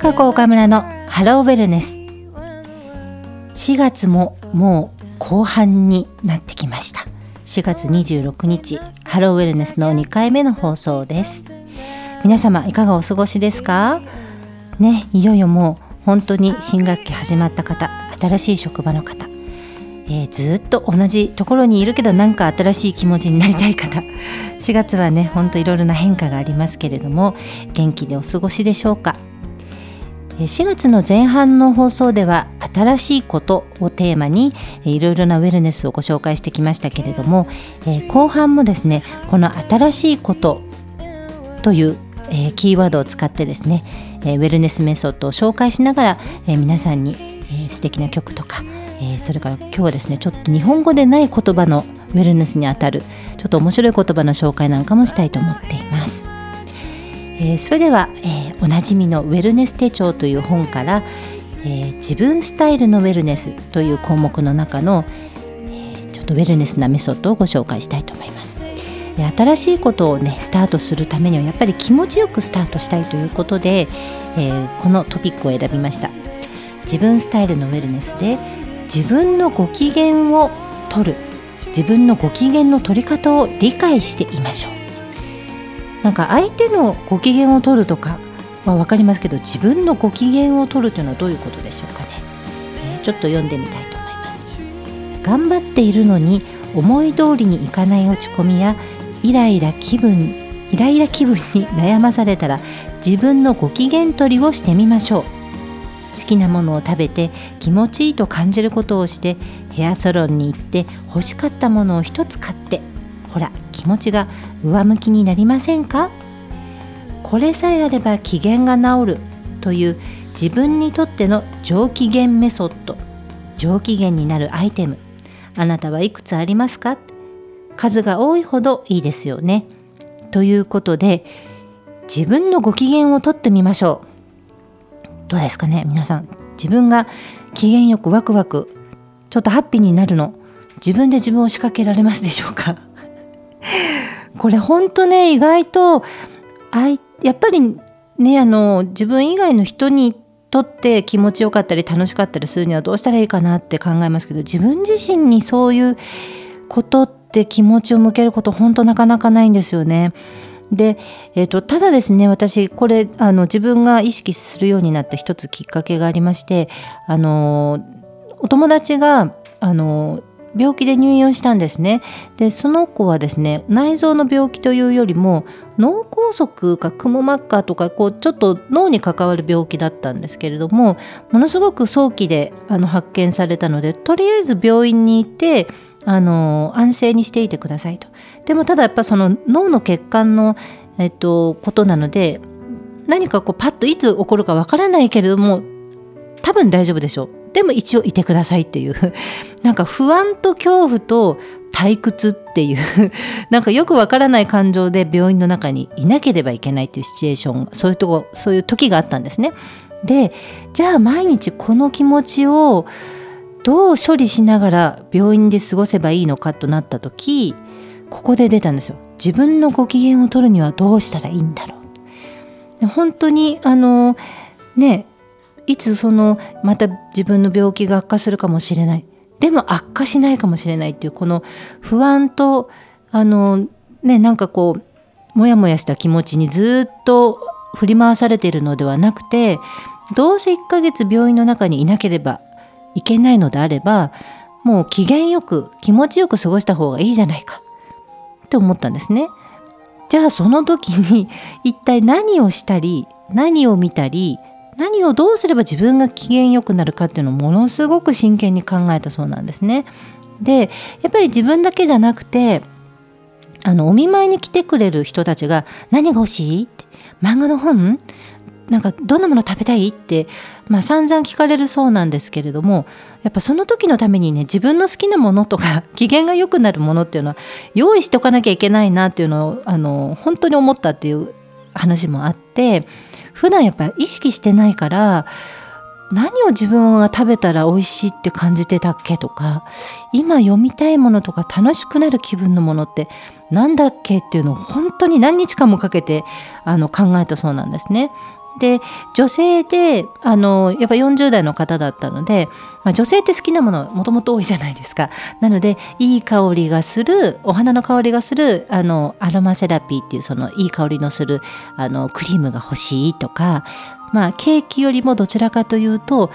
高子岡村のハローウェルネス。4月ももう後半になってきました。4月26日ハローウェルネスの2回目の放送です。皆様いかがお過ごしですか？ねいよいよもう本当に新学期始まった方新しい職場の方えー、ずっと同じところにいるけどなんか新しい気持ちになりたい方4月はねほんといろいろな変化がありますけれども元気でお過ごしでしょうか？4月の前半の放送では新しいことをテーマにいろいろなウェルネスをご紹介してきましたけれども後半もですねこの新しいことというキーワードを使ってですねウェルネスメソッドを紹介しながら皆さんに素敵な曲とかそれから今日はですねちょっと日本語でない言葉のウェルネスにあたるちょっと面白い言葉の紹介なんかもしたいと思っています。それでは、おなじみの「ウェルネス手帳」という本から「えー、自分スタイルのウェルネス」という項目の中の、えちょっとウェルネスなメソッドをご紹介したいと思います。新しいことをねスタートするためにはやっぱり気持ちよくスタートしたいということで、えこのトピックを選びました自分スタイルのウェルネスで自分のご機嫌を取る自分のご機嫌の取り方を理解していましょうなんか相手のご機嫌を取るとかは分かりますけど自分のご機嫌を取るというのはどういうことでしょうかね、えー、ちょっと読んでみたいと思います。頑張っているのに思い通りにいかない落ち込みやイライラ気分イライラ気分に悩まされたら自分のご機嫌取りをしてみましょう。好きなものを食べて気持ちいいと感じることをしてヘアサロンに行って欲しかったものを一つ買ってほら気持ちが上向きになりませんか？これさえあれば機嫌が治るという自分にとっての上機嫌メソッド上機嫌になるアイテムあなたはいくつありますか？数が多いほどいいですよね。ということで自分のご機嫌をとってみましょう。どうですかね？皆さん自分が機嫌よくワクワクちょっとハッピーになるの自分で自分を仕掛けられますでしょうか？これほんとね意外とあいやっぱりねあの自分以外の人にとって気持ちよかったり楽しかったりするにはどうしたらいいかなって考えますけど自分自身にそういうことって気持ちを向けること本当なかなかないんですよね。で、えーと、ただですね私これあの自分が意識するようになった一つきっかけがありましてあのお友達があの病気で入院をしたんですねでその子はですね内臓の病気というよりも脳梗塞かくも膜下とかこうちょっと脳に関わる病気だったんですけれどもものすごく早期であの発見されたのでとりあえず病院に行ってあの安静にしていてくださいと。でもただやっぱその脳の血管の、えっと、ことなので何かこうパッといつ起こるかわからないけれども多分大丈夫でしょうでも一応いてくださいっていう なんか不安と恐怖と退屈っていう なんかよくわからない感情で病院の中にいなければいけないっていうシチュエーションそういうとこそういう時があったんですね。でじゃあ毎日この気持ちをどう処理しながら病院で過ごせばいいのかとなった時ここで出たんですよ。自分のご機嫌を取るにはどうしたらいいんだろう。本当にあのねいつそのまた自分の病気が悪化するかもしれないでも悪化しないかもしれないっていうこの不安とあのねなんかこうモヤモヤした気持ちにずっと振り回されているのではなくてどうせ1ヶ月病院の中にいなければいけないのであればもう機嫌よく気持ちよく過ごした方がいいじゃないかって思ったんですね。じゃあその時に一体何をしたり何を見たり何をどうすれば自分が機嫌よくなるかっていうのをものすごく真剣に考えたそうなんですね。でやっぱり自分だけじゃなくてあのお見舞いに来てくれる人たちが「何が欲しい?」って「漫画の本なんかどんなもの食べたい?」って、まあ、散々聞かれるそうなんですけれどもやっぱその時のためにね自分の好きなものとか 機嫌が良くなるものっていうのは用意しておかなきゃいけないなっていうのをあの本当に思ったっていう話もあって。普段やっぱ意識してないから何を自分は食べたら美味しいって感じてたっけとか今読みたいものとか楽しくなる気分のものって何だっけっていうのを本当に何日間もかけてあの考えたそうなんですね。で女性であのやっぱ40代の方だったので、まあ、女性って好きなものもともと多いじゃないですか。なのでいい香りがするお花の香りがするあのアロマセラピーっていうそのいい香りのするあのクリームが欲しいとかまあケーキよりもどちらかというと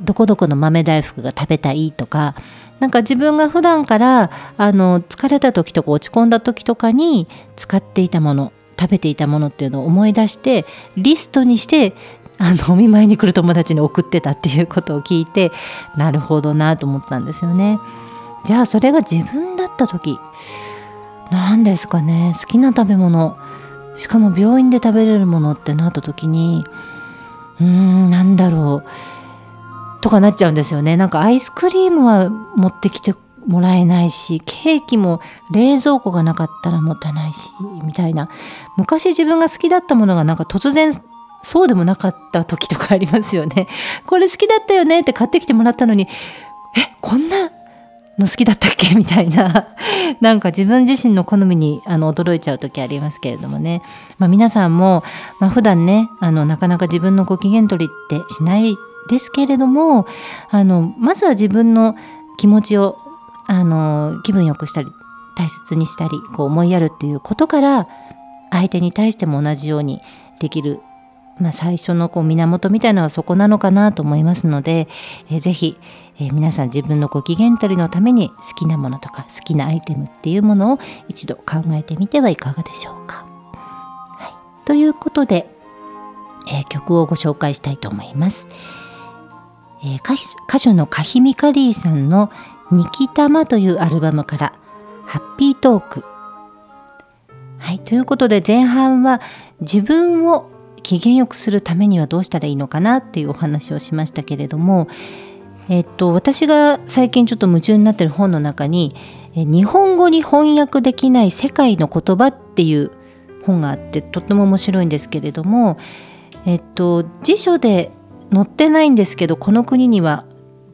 どこどこの豆大福が食べたいとかなんか自分が普段からあの疲れた時とか落ち込んだ時とかに使っていたもの。食べていたものっていうのを思い出してリストにしてあのお見舞いに来る友達に送ってたっていうことを聞いてなるほどなと思ったんですよね。じゃあそれが自分だった時何ですかね好きな食べ物しかも病院で食べれるものってなった時にうーんなんだろうとかなっちゃうんですよねなんかアイスクリームは持ってきてもらえないしケーキも冷蔵庫がなかったら持たないしみたいな。昔自分が好きだったものがなんか突然そうでもなかった時とかありますよね。これ好きだったよねって買ってきてもらったのにえこんなの好きだったっけ？みたいな。なんか自分自身の好みにあの驚いちゃう時ありますけれどもね、まあ、皆さんも、まあ、普段ねあのなかなか自分のご機嫌取りってしないですけれどもあのまずは自分の気持ちをあの気分よくしたり大切にしたりこう思いやるっていうことから相手に対しても同じようにできる、まあ、最初のこう源みたいなのはそこなのかなと思いますので、えー、ぜひ、えー、皆さん自分のご機嫌取りのために好きなものとか好きなアイテムっていうものを一度考えてみてはいかがでしょうか。はい、ということで、えー、曲をご紹介したいと思います。えー、歌手のカヒミカリーさんの「ニキタマ」というアルバムから「ハッピートーク」はい、ということで前半は自分を機嫌よくするためにはどうしたらいいのかなっていうお話をしましたけれども、えっと、私が最近ちょっと夢中になってる本の中に「日本語に翻訳できない世界の言葉」っていう本があってとっても面白いんですけれども、えっと、辞書で載ってないんですけどこの国には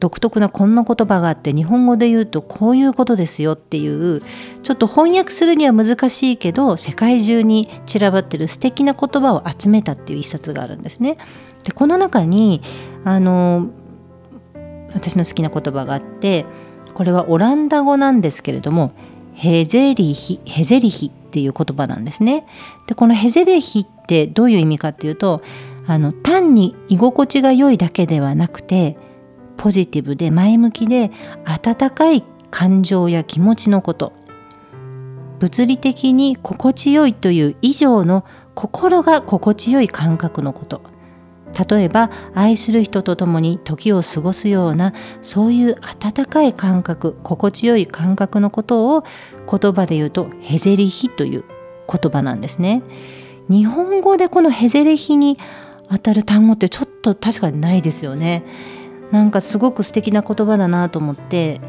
独特なこんな言葉があって日本語で言うとこういうことですよっていうちょっと翻訳するには難しいけど世界中に散らばってる素敵な言葉を集めたっていう一冊があるんですね。でこの中にあの私の好きな言葉があってこれはオランダ語なんですけれどもヘゼリヒヘゼリヒっていう言葉なんですね。でこのヘゼリヒってどういう意味かっていうとあの単に居心地が良いだけではなくてポジティブで前向きで温かい感情や気持ちのこと物理的に心地よいという以上の心が心地よい感覚のこと例えば愛する人と共に時を過ごすようなそういう温かい感覚心地よい感覚のことを言葉で言うとヘゼリヒという言葉なんですね。日本語でこのヘゼリヒに当たる単語ってちょっと確かにないですよね。なんかすごく素敵な言葉だなと思って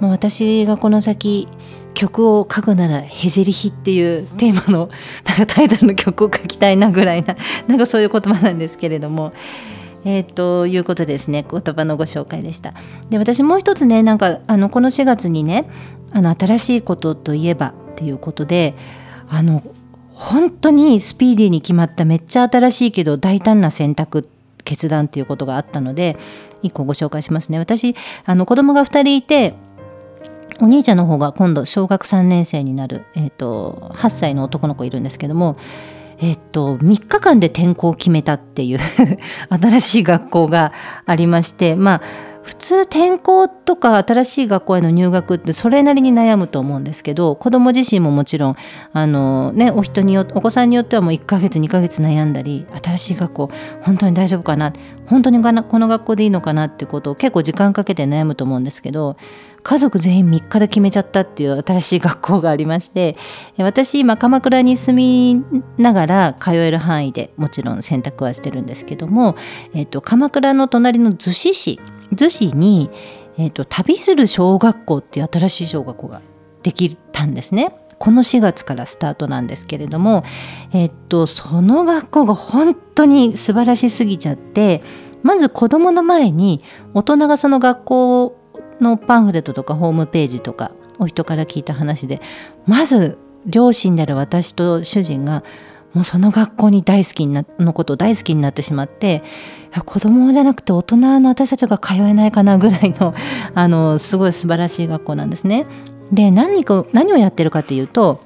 もう私がこの先曲を書くなら「ヘゼリヒ」っていうテーマのなんかタイトルの曲を書きたいなぐらいな なんかそういう言葉なんですけれども。えー、ということですね言葉のご紹介でした。で私もう一つねなんかあのこの4月にねあの新しいことといえばっていうことであの本当にスピーディーに決まっためっちゃ新しいけど大胆な選択決断っていうことがあったので1個ご紹介しますね。私あの子供が2人いてお兄ちゃんの方が今度小学3年生になる、えーと、8歳の男の子いるんですけどもえっと、3日間で転校を決めたっていう新しい学校がありましてまあ普通転校とか新しい学校への入学ってそれなりに悩むと思うんですけど子ども自身ももちろんあの、ね、お人によお子さんによってはもう1ヶ月2ヶ月悩んだり新しい学校本当に大丈夫かな本当にこの学校でいいのかなってことを結構時間かけて悩むと思うんですけど家族全員3日で決めちゃったっていう新しい学校がありまして私今鎌倉に住みながら通える範囲でもちろん選択はしてるんですけども、えっと、鎌倉の隣の逗子市逗子に、えーと、旅する小学校っていう新しい小学校ができたんですね。この4月からスタートなんですけれども、えっと、その学校が本当に素晴らしすぎちゃってまず子どもの前に大人がその学校のパンフレットとかホームページとかお人から聞いた話でまず両親である私と主人がもうその学校に大好きなのことを大好きになってしまって子供じゃなくて大人の私たちが通えないかなぐらいの あのすごい素晴らしい学校なんですね。で何か何をやってるかっていうと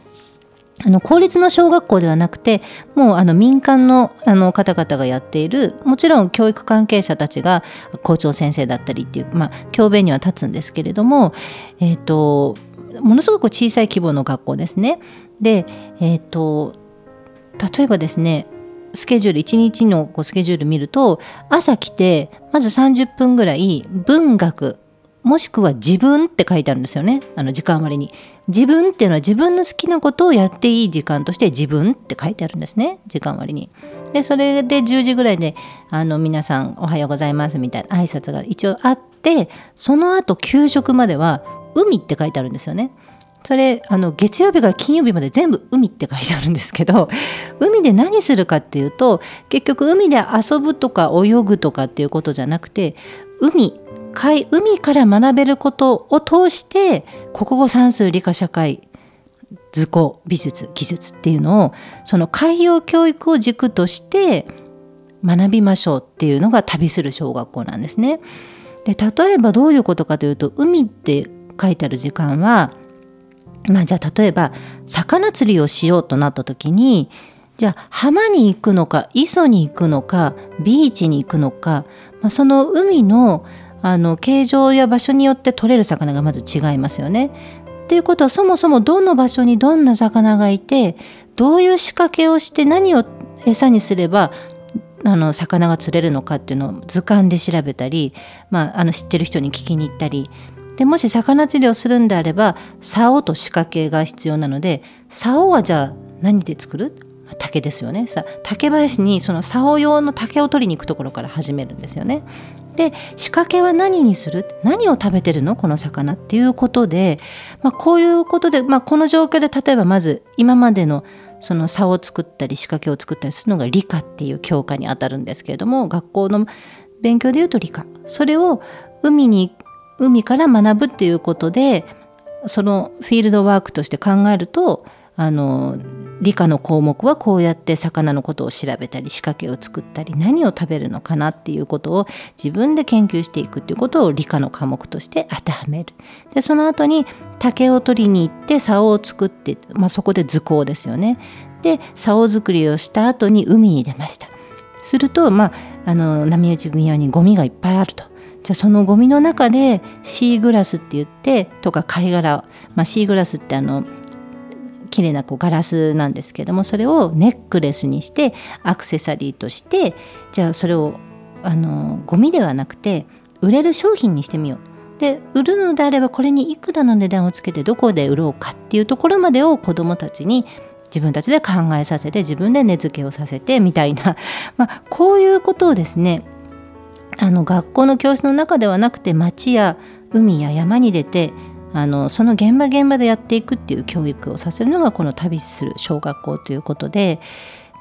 あの公立の小学校ではなくてもうあの民間のあの方々がやっているもちろん教育関係者たちが校長先生だったりっていう、まあ、教鞭には立つんですけれども、えーと、ものすごく小さい規模の学校ですね。で、えーと例えばですねスケジュール1日のこうスケジュール見ると朝来てまず30分ぐらい文学もしくは自分って書いてあるんですよね。あの時間割に。自分っていうのは自分の好きなことをやっていい時間として自分って書いてあるんですね。時間割に。でそれで10時ぐらいであの皆さんおはようございますみたいな挨拶が一応あってその後給食までは海って書いてあるんですよね。それあの月曜日から金曜日まで全部海って書いてあるんですけど 海で何するかっていうと結局海で遊ぶとか泳ぐとかっていうことじゃなくて海海海から学べることを通して国語算数理科社会図工美術技術っていうのをその海洋教育を軸として学びましょうっていうのが旅する小学校なんですね。で例えばどういうことかというと海って書いてある時間はまあじゃあ例えば魚釣りをしようとなった時にじゃあ浜に行くのか磯に行くのかビーチに行くのか、まあ、その海のあの形状や場所によって取れる魚がまず違いますよね。っていうことはそもそもどの場所にどんな魚がいてどういう仕掛けをして何を餌にすればあの魚が釣れるのかっていうのを図鑑で調べたり、まあ、あの知ってる人に聞きに行ったりでもし魚釣りをするんであれば竿と仕掛けが必要なので竿はじゃあ何で作る？竹ですよね。さ竹林にその竿用の竹を取りに行くところから始めるんですよね。で仕掛けは何にする？何を食べてるの？この魚っていうことで、まあ、こういうことで、まあ、この状況で例えばまず今までのその差を作ったり仕掛けを作ったりするのが理科っていう教科にあたるんですけれども学校の勉強でいうと理科。それを海に海から学ぶっていうことでそのフィールドワークとして考えるとあの理科の項目はこうやって魚のことを調べたり仕掛けを作ったり何を食べるのかなっていうことを自分で研究していくっていうことを理科の科目として当てはめる。でその後に竹を取りに行って竿を作って、まあ、そこで図工ですよね。で竿作りをした後に海に出ました。すると、まあ、あの波打ち際にゴミがいっぱいあると。じゃあそのゴミの中でシーグラスって言ってとか貝殻、まあ、シーグラスってあの綺麗なこうガラスなんですけどもそれをネックレスにしてアクセサリーとしてじゃあそれをあのゴミではなくて売れる商品にしてみよう。で売るのであればこれにいくらの値段をつけてどこで売ろうかっていうところまでを子どもたちに自分たちで考えさせて自分で値付けをさせてみたいな、まあ、こういうことをですねあの学校の教室の中ではなくて町や海や山に出てあのその現場現場でやっていくっていう教育をさせるのがこの旅する小学校ということで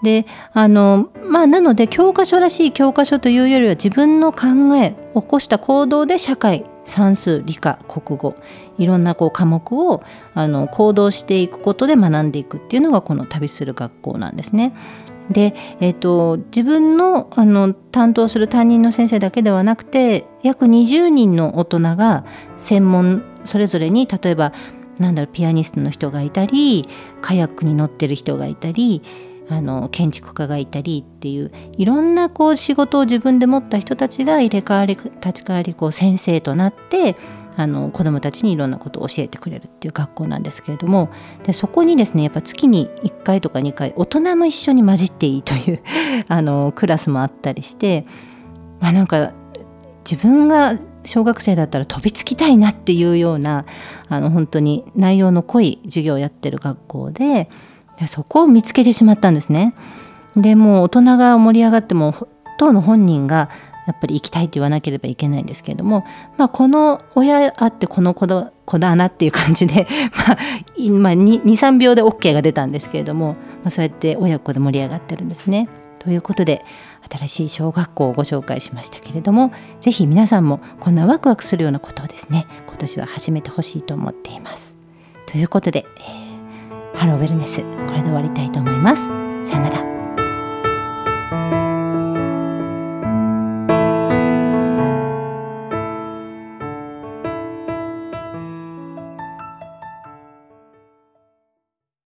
であのまあなので教科書らしい教科書というよりは自分の考え起こした行動で社会算数理科国語いろんなこう科目をあの行動していくことで学んでいくっていうのがこの旅する学校なんですね。で、えーと、自分のあの担当する担任の先生だけではなくて約20人の大人が専門それぞれに例えばなんだろうピアニストの人がいたりカヤックに乗ってる人がいたりあの建築家がいたりっていういろんなこう仕事を自分で持った人たちが入れ替わり立ち替わりこう先生となってあの子どもたちにいろんなことを教えてくれるっていう学校なんですけれどもでそこにですねやっぱ月に1回とか2回大人も一緒に混じっていいという あのクラスもあったりして、まあ、なんか自分が小学生だったら飛びつきたいなっていうようなあの本当に内容の濃い授業をやってる学校ででそこを見つけてしまったんですね。でもう大人が盛り上がっても当の本人がやっぱり行きたいって言わなければいけないんですけれども、まあ、この親あってこの子だ子だなっていう感じで、まあ、まあ、23秒で OK が出たんですけれども、まあ、そうやって親子で盛り上がってるんですね。ということで新しい小学校をご紹介しましたけれども是非皆さんもこんなワクワクするようなことをですね今年は始めてほしいと思っています。ということで、えー、ハローウェルネスこれで終わりたいと思います。さよなら